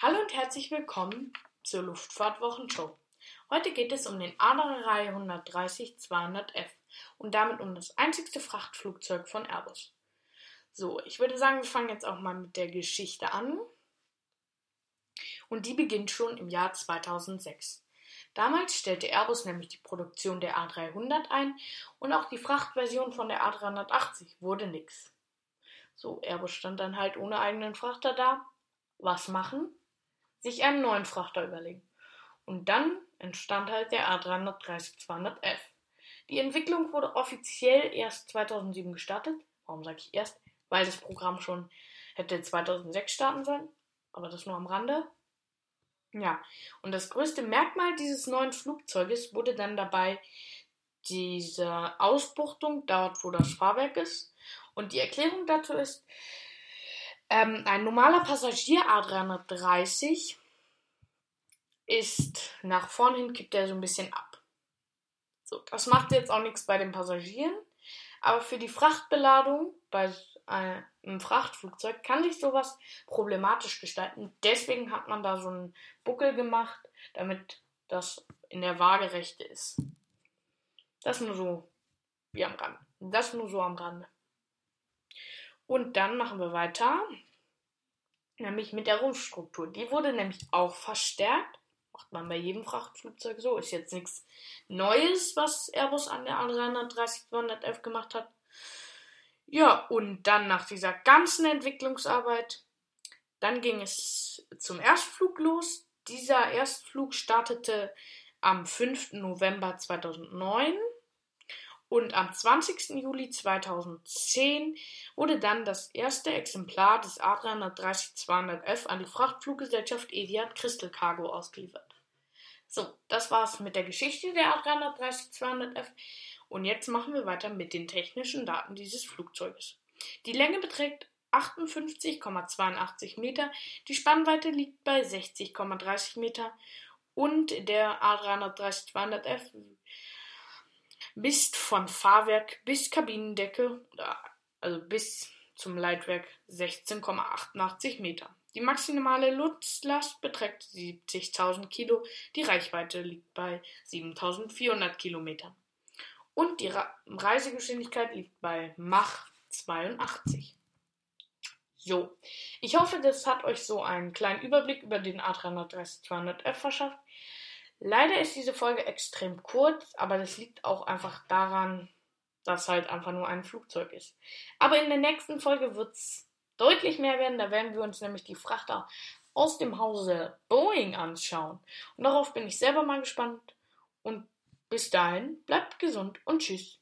Hallo und herzlich willkommen zur Luftfahrtwochenshow. Heute geht es um den Adler 130-200F und damit um das einzigste Frachtflugzeug von Airbus. So, ich würde sagen, wir fangen jetzt auch mal mit der Geschichte an. Und die beginnt schon im Jahr 2006. Damals stellte Airbus nämlich die Produktion der A300 ein und auch die Frachtversion von der A380 wurde nix. So, Airbus stand dann halt ohne eigenen Frachter da. Was machen? Sich einen neuen Frachter überlegen. Und dann entstand halt der A330-200F. Die Entwicklung wurde offiziell erst 2007 gestartet. Warum sage ich erst? Weil das Programm schon hätte 2006 starten sollen. Aber das nur am Rande. Ja, und das größte Merkmal dieses neuen Flugzeuges wurde dann dabei diese Ausbuchtung dort, wo das Fahrwerk ist. Und die Erklärung dazu ist, ähm, ein normaler Passagier A330 ist nach vorne hin, kippt er so ein bisschen ab. So, das macht jetzt auch nichts bei den Passagieren, aber für die Frachtbeladung bei einem Frachtflugzeug kann sich sowas problematisch gestalten. Deswegen hat man da so einen Buckel gemacht, damit das in der Waagerechte ist. Das nur so wie am Rand. Das nur so am Rande. Und dann machen wir weiter, nämlich mit der Rumpfstruktur. Die wurde nämlich auch verstärkt. Macht man bei jedem Frachtflugzeug so. Ist jetzt nichts Neues, was Airbus an der A330-200F gemacht hat. Ja, und dann nach dieser ganzen Entwicklungsarbeit, dann ging es zum Erstflug los. Dieser Erstflug startete am 5. November 2009 und am 20. Juli 2010 wurde dann das erste Exemplar des A330-200F an die Frachtfluggesellschaft Etihad Crystal Cargo ausgeliefert. So, das war's mit der Geschichte der A330-200F und jetzt machen wir weiter mit den technischen Daten dieses Flugzeuges. Die Länge beträgt 58,82 Meter, die Spannweite liegt bei 60,30 Meter und der A330-200F misst von Fahrwerk bis Kabinendecke, also bis zum Leitwerk 16,88 Meter. Die maximale Nutzlast beträgt 70.000 Kilo, die Reichweite liegt bei 7.400 Kilometern. Und die Reisegeschwindigkeit liegt bei Mach 82. So, ich hoffe, das hat euch so einen kleinen Überblick über den A330-200F verschafft. Leider ist diese Folge extrem kurz, aber das liegt auch einfach daran, dass halt einfach nur ein Flugzeug ist. Aber in der nächsten Folge wird es deutlich mehr werden. Da werden wir uns nämlich die Frachter aus dem Hause Boeing anschauen. Und darauf bin ich selber mal gespannt. Und bis dahin, bleibt gesund und tschüss.